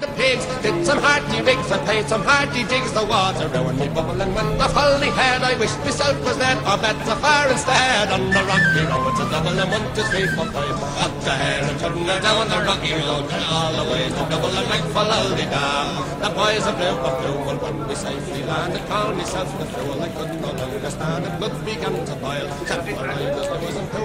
the pigs, did some hearty rigs and played some hearty jigs. The water round me bubbling when the folly head. I wished myself was dead or better far instead. On the rocky road, double and one, two, three, four, five. Up the hair and turn down the rocky road. And all the way to double and make for Laldydam. The boys of blue of blue will when we safely landed. Call myself the fool, I couldn't no longer stand it. Blood began to boil. Set for I was,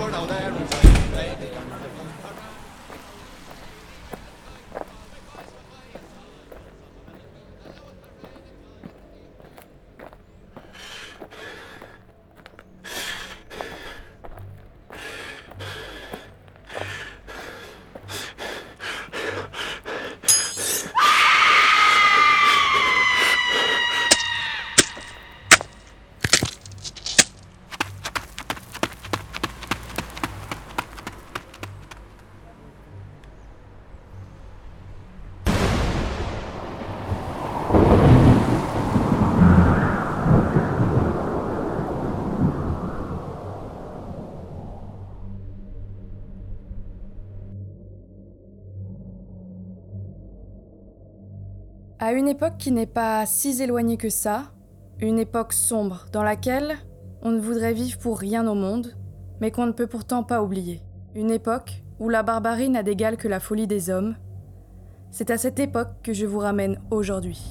À une époque qui n'est pas si éloignée que ça, une époque sombre dans laquelle on ne voudrait vivre pour rien au monde, mais qu'on ne peut pourtant pas oublier. Une époque où la barbarie n'a d'égal que la folie des hommes. C'est à cette époque que je vous ramène aujourd'hui.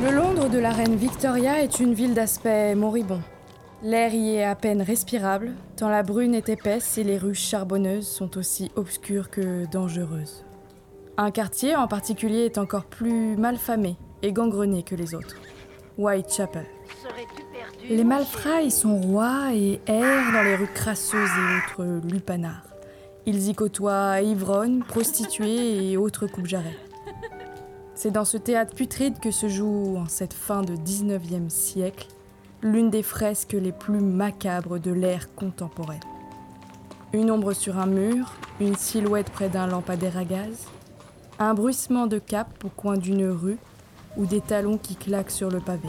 Le Londres de la reine Victoria est une ville d'aspect moribond. L'air y est à peine respirable, tant la brune est épaisse et les rues charbonneuses sont aussi obscures que dangereuses. Un quartier en particulier est encore plus malfamé et gangrené que les autres. Whitechapel. Les malfrats sont rois et errent dans les rues crasseuses et autres lupanards. Ils y côtoient ivrognes, prostituées et autres coupe-jarrets. C'est dans ce théâtre putride que se joue, en cette fin de 19e siècle, l'une des fresques les plus macabres de l'ère contemporaine. Une ombre sur un mur, une silhouette près d'un lampadaire à gaz, un bruissement de cap au coin d'une rue ou des talons qui claquent sur le pavé.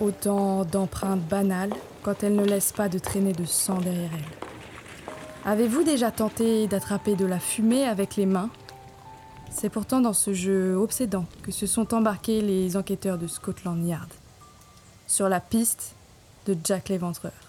Autant d'empreintes banales quand elles ne laissent pas de traînée de sang derrière elles. Avez-vous déjà tenté d'attraper de la fumée avec les mains c'est pourtant dans ce jeu obsédant que se sont embarqués les enquêteurs de Scotland Yard, sur la piste de Jack l'Éventreur.